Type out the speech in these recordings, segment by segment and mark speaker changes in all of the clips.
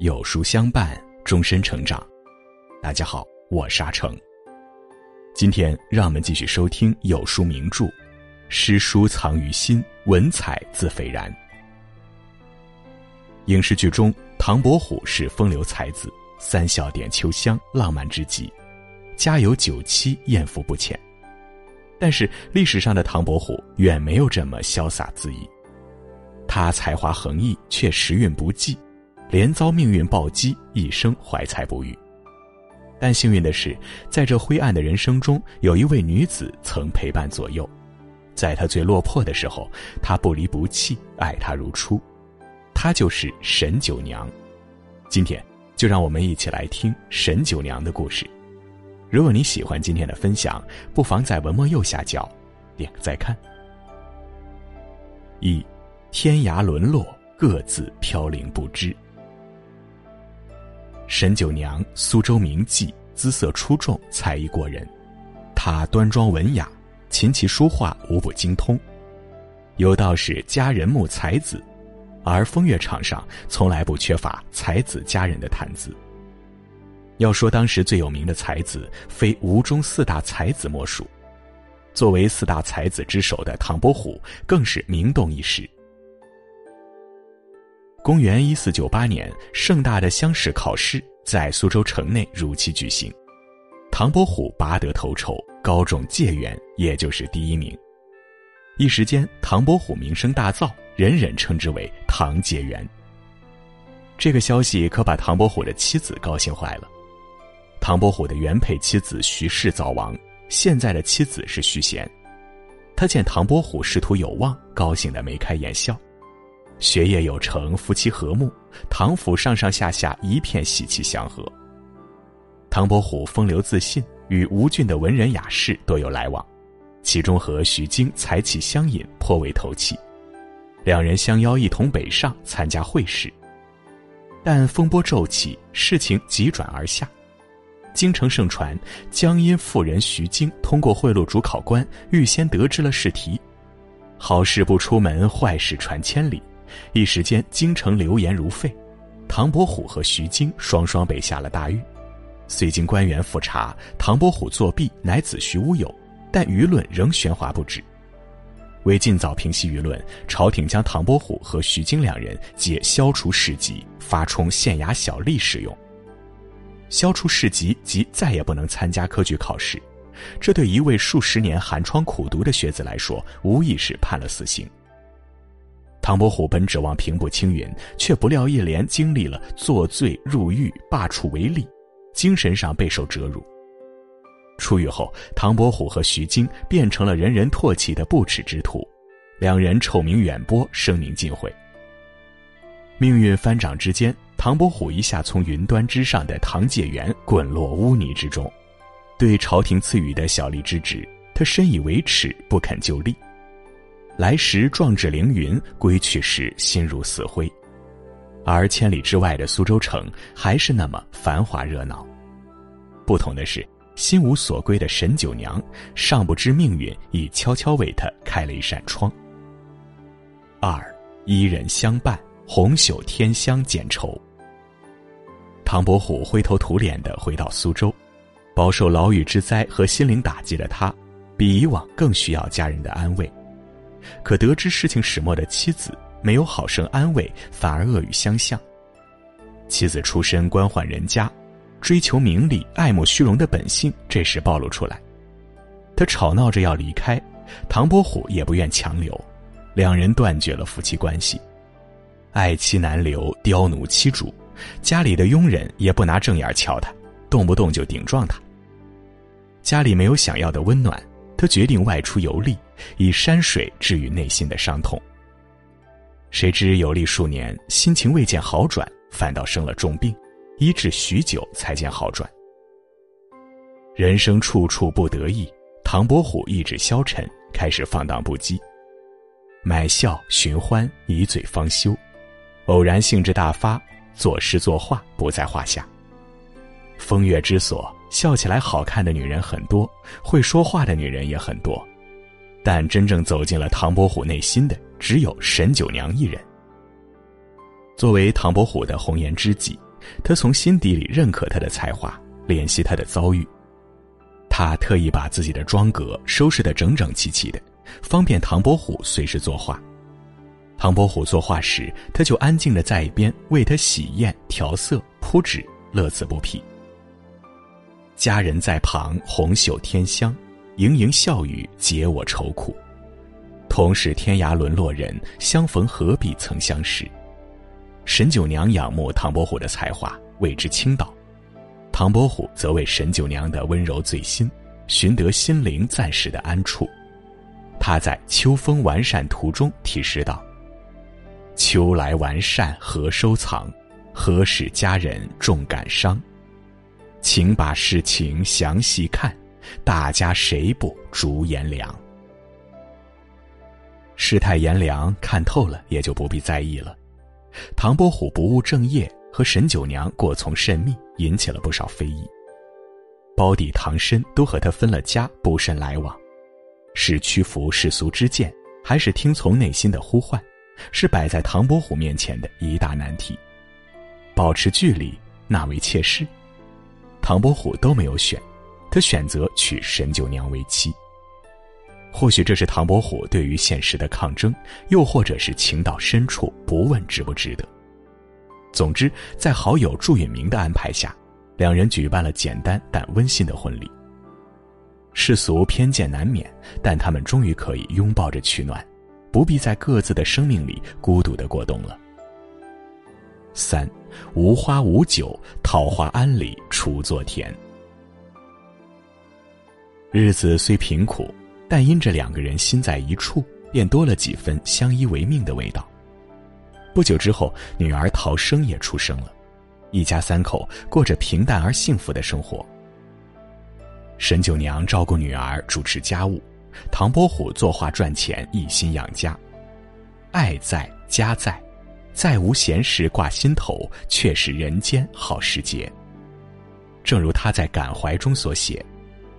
Speaker 1: 有书相伴，终身成长。大家好，我是阿成。今天让我们继续收听有书名著《诗书藏于心，文采自斐然》。影视剧中，唐伯虎是风流才子，三笑点秋香，浪漫至极，家有九妻，艳福不浅。但是历史上的唐伯虎远没有这么潇洒恣意，他才华横溢，却时运不济。连遭命运暴击，一生怀才不遇。但幸运的是，在这灰暗的人生中，有一位女子曾陪伴左右，在他最落魄的时候，他不离不弃，爱他如初。她就是沈九娘。今天，就让我们一起来听沈九娘的故事。如果你喜欢今天的分享，不妨在文末右下角点个再看。一，天涯沦落，各自飘零不知。沈九娘，苏州名妓，姿色出众，才艺过人。她端庄文雅，琴棋书画无不精通。有道是佳人慕才子，而风月场上从来不缺乏才子佳人的谈资。要说当时最有名的才子，非吴中四大才子莫属。作为四大才子之首的唐伯虎，更是名动一时。公元一四九八年，盛大的乡试考试在苏州城内如期举行，唐伯虎拔得头筹，高中解元，也就是第一名。一时间，唐伯虎名声大噪，人人称之为“唐解元”。这个消息可把唐伯虎的妻子高兴坏了。唐伯虎的原配妻子徐氏早亡，现在的妻子是徐贤。他见唐伯虎仕途有望，高兴得眉开眼笑。学业有成，夫妻和睦，唐府上上下下一片喜气祥和。唐伯虎风流自信，与吴郡的文人雅士多有来往，其中和徐经才气相引，颇为投契。两人相邀一同北上参加会试，但风波骤起，事情急转而下。京城盛传，江阴妇人徐经通过贿赂主考官，预先得知了试题。好事不出门，坏事传千里。一时间，京城流言如沸，唐伯虎和徐经双双被下了大狱。虽经官员复查，唐伯虎作弊乃子虚乌有，但舆论仍喧哗不止。为尽早平息舆论，朝廷将唐伯虎和徐经两人皆消除市籍，发充县衙小吏使用。消除市籍即再也不能参加科举考试，这对一位数十年寒窗苦读的学子来说，无疑是判了死刑。唐伯虎本指望平步青云，却不料一连经历了作罪、入狱、罢黜为吏，精神上备受折辱。出狱后，唐伯虎和徐经变成了人人唾弃的不耻之徒，两人臭名远播，声名尽毁。命运翻掌之间，唐伯虎一下从云端之上的唐解元滚落污泥之中，对朝廷赐予的小吏之职，他深以为耻，不肯就立。来时壮志凌云，归去时心如死灰，而千里之外的苏州城还是那么繁华热闹。不同的是，心无所归的沈九娘尚不知命运已悄悄为他开了一扇窗。二，伊人相伴，红袖添香减愁。唐伯虎灰头土脸的回到苏州，饱受牢狱之灾和心灵打击的他，比以往更需要家人的安慰。可得知事情始末的妻子没有好生安慰，反而恶语相向。妻子出身官宦人家，追求名利、爱慕虚荣的本性这时暴露出来。他吵闹着要离开，唐伯虎也不愿强留，两人断绝了夫妻关系。爱妻难留，刁奴欺主，家里的佣人也不拿正眼瞧他，动不动就顶撞他。家里没有想要的温暖。他决定外出游历，以山水治愈内心的伤痛。谁知游历数年，心情未见好转，反倒生了重病，医治许久才见好转。人生处处不得意，唐伯虎意志消沉，开始放荡不羁，买笑寻欢，以嘴方休，偶然兴致大发，作诗作画不在话下。风月之所。笑起来好看的女人很多，会说话的女人也很多，但真正走进了唐伯虎内心的，只有沈九娘一人。作为唐伯虎的红颜知己，他从心底里认可他的才华，怜惜他的遭遇。他特意把自己的妆阁收拾得整整齐齐的，方便唐伯虎随时作画。唐伯虎作画时，他就安静的在一边为他洗砚、调色、铺纸，乐此不疲。佳人在旁，红袖添香，盈盈笑语解我愁苦。同是天涯沦落人，相逢何必曾相识。沈九娘仰慕唐伯虎的才华，为之倾倒；唐伯虎则为沈九娘的温柔醉心，寻得心灵暂时的安处。他在《秋风完善图》中题诗道：“秋来完善何收藏？何使佳人重感伤？请把事情详细看，大家谁不逐颜良？”世态炎凉，看透了也就不必在意了。唐伯虎不务正业，和沈九娘过从甚密，引起了不少非议。胞弟唐申都和他分了家，不甚来往。是屈服世俗之见，还是听从内心的呼唤，是摆在唐伯虎面前的一大难题。保持距离，纳为妾室，唐伯虎都没有选，他选择娶沈九娘为妻。或许这是唐伯虎对于现实的抗争，又或者是情到深处不问值不值得。总之，在好友祝允明的安排下，两人举办了简单但温馨的婚礼。世俗偏见难免，但他们终于可以拥抱着取暖，不必在各自的生命里孤独的过冬了。三，无花无酒，桃花庵里锄作田。日子虽贫苦。但因这两个人心在一处，便多了几分相依为命的味道。不久之后，女儿陶生也出生了，一家三口过着平淡而幸福的生活。沈九娘照顾女儿，主持家务；唐伯虎作画赚钱，一心养家。爱在家在，再无闲事挂心头，却是人间好时节。正如他在感怀中所写。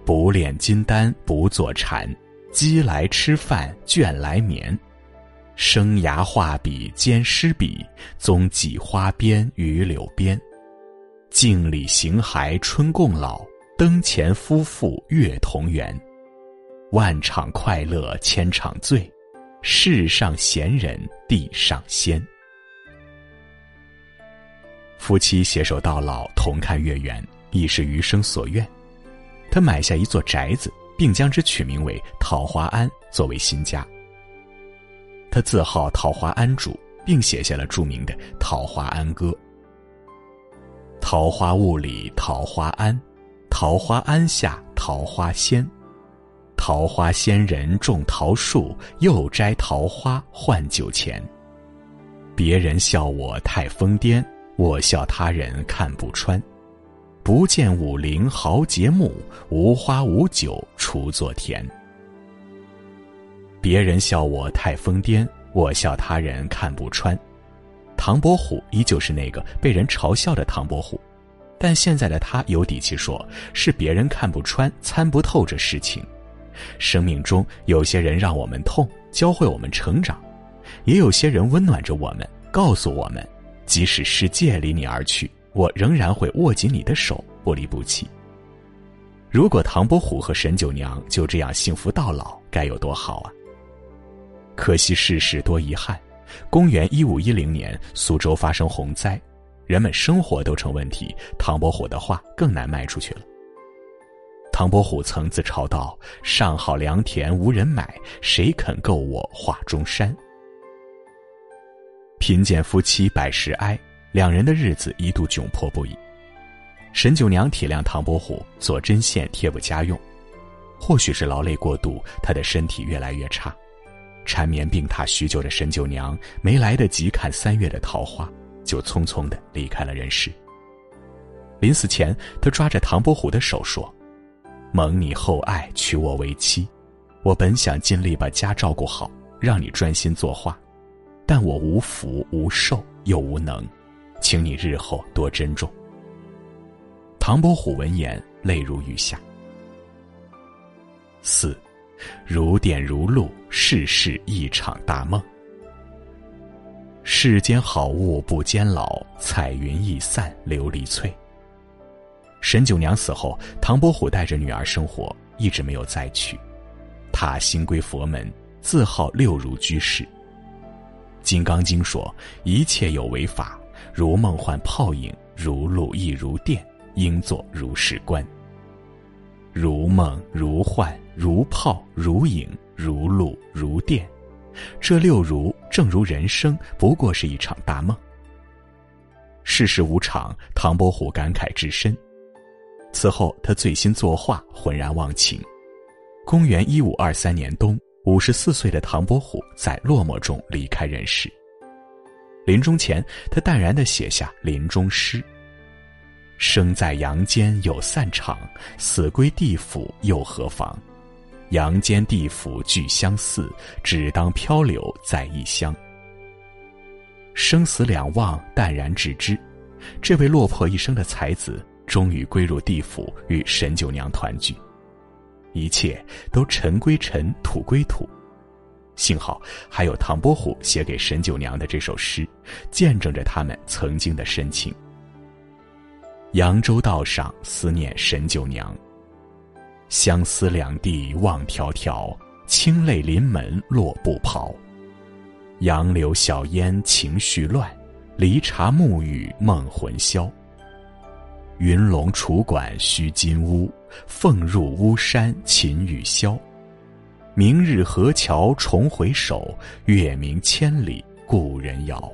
Speaker 1: 不炼金丹不坐禅，饥来吃饭倦来眠。生涯画笔兼诗笔，踪迹花边与柳边。镜里形骸春共老，灯前夫妇月同圆。万场快乐千场醉，世上闲人地上仙。夫妻携手到老，同看月圆，亦是余生所愿。他买下一座宅子，并将之取名为桃花庵，作为新家。他自号桃花庵主，并写下了著名的《桃花庵歌》：“桃花坞里桃花庵，桃花庵下桃花仙。桃花仙人种桃树，又摘桃花换酒钱。别人笑我太疯癫，我笑他人看不穿。”不见武陵豪杰墓，无花无酒锄作田。别人笑我太疯癫，我笑他人看不穿。唐伯虎依旧是那个被人嘲笑的唐伯虎，但现在的他有底气说，是别人看不穿、参不透这事情。生命中有些人让我们痛，教会我们成长；也有些人温暖着我们，告诉我们，即使世界离你而去。我仍然会握紧你的手，不离不弃。如果唐伯虎和沈九娘就这样幸福到老，该有多好啊！可惜世事多遗憾。公元一五一零年，苏州发生洪灾，人们生活都成问题，唐伯虎的画更难卖出去了。唐伯虎曾自嘲道：“上好良田无人买，谁肯购我画中山？”贫贱夫妻百事哀。两人的日子一度窘迫不已。沈九娘体谅唐伯虎做针线贴补家用，或许是劳累过度，他的身体越来越差。缠绵病榻许久的沈九娘没来得及看三月的桃花，就匆匆的离开了人世。临死前，他抓着唐伯虎的手说：“蒙你厚爱，娶我为妻。我本想尽力把家照顾好，让你专心作画，但我无福无寿又无能。”请你日后多珍重。唐伯虎闻言，泪如雨下。四，如电如露，世事一场大梦。世间好物不坚牢，彩云易散琉璃脆。沈九娘死后，唐伯虎带着女儿生活，一直没有再娶。他新归佛门，自号六如居士。《金刚经》说：“一切有为法，如梦幻泡影，如露亦如电，应作如是观。如梦如幻如泡如影如露如电。”这六如正如人生，不过是一场大梦。世事无常，唐伯虎感慨至深。此后，他醉心作画，浑然忘情。公元一五二三年冬，五十四岁的唐伯虎在落寞中离开人世。临终前，他淡然的写下临终诗：“生在阳间有散场，死归地府又何妨？”阳间地府俱相似，只当漂流在异乡。生死两忘，淡然置之。这位落魄一生的才子，终于归入地府，与沈九娘团聚。一切都尘归尘，土归土。幸好还有唐伯虎写给沈九娘的这首诗，见证着他们曾经的深情。扬州道上思念沈九娘。相思两地望迢迢，清泪临门落不袍。杨柳小烟情绪乱，离茶沐浴梦魂消。云龙楚馆须金屋，凤入巫山琴雨箫。明日河桥重回首，月明千里故人遥。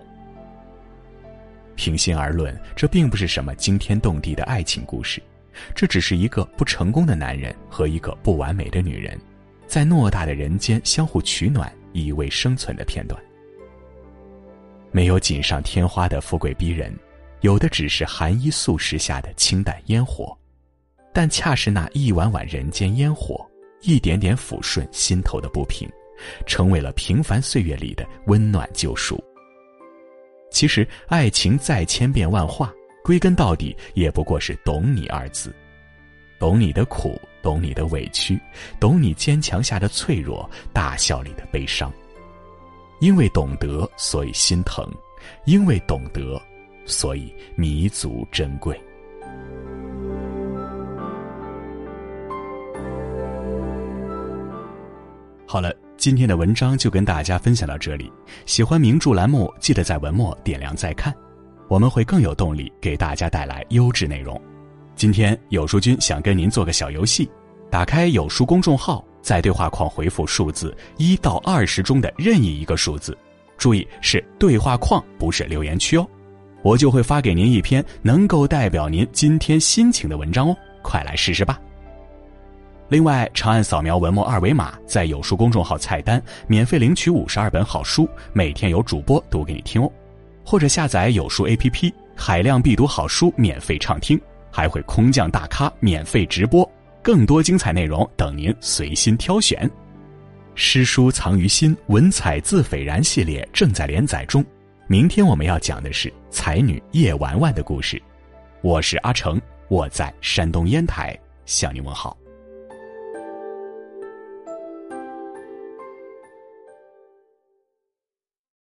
Speaker 1: 平心而论，这并不是什么惊天动地的爱情故事。这只是一个不成功的男人和一个不完美的女人，在偌大的人间相互取暖，以为生存的片段。没有锦上添花的富贵逼人，有的只是寒衣素食下的清淡烟火，但恰是那一碗碗人间烟火，一点点抚顺心头的不平，成为了平凡岁月里的温暖救赎。其实，爱情再千变万化。归根到底，也不过是“懂你”二字，懂你的苦，懂你的委屈，懂你坚强下的脆弱，大笑里的悲伤。因为懂得，所以心疼；因为懂得，所以弥足珍贵。好了，今天的文章就跟大家分享到这里。喜欢名著栏目，记得在文末点亮再看。我们会更有动力给大家带来优质内容。今天有书君想跟您做个小游戏，打开有书公众号，在对话框回复数字一到二十中的任意一个数字，注意是对话框，不是留言区哦，我就会发给您一篇能够代表您今天心情的文章哦，快来试试吧。另外，长按扫描文末二维码，在有书公众号菜单免费领取五十二本好书，每天有主播读给你听哦。或者下载有书 APP，海量必读好书免费畅听，还会空降大咖免费直播，更多精彩内容等您随心挑选。诗书藏于心，文采自斐然系列正在连载中。明天我们要讲的是才女叶玩玩的故事。我是阿成，我在山东烟台向您问好。